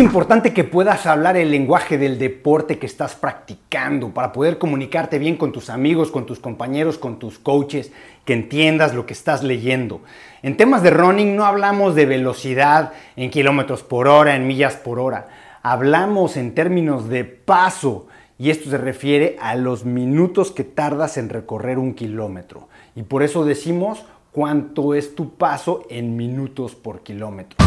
importante que puedas hablar el lenguaje del deporte que estás practicando para poder comunicarte bien con tus amigos, con tus compañeros, con tus coaches, que entiendas lo que estás leyendo. En temas de running no hablamos de velocidad en kilómetros por hora, en millas por hora. Hablamos en términos de paso y esto se refiere a los minutos que tardas en recorrer un kilómetro. Y por eso decimos cuánto es tu paso en minutos por kilómetro.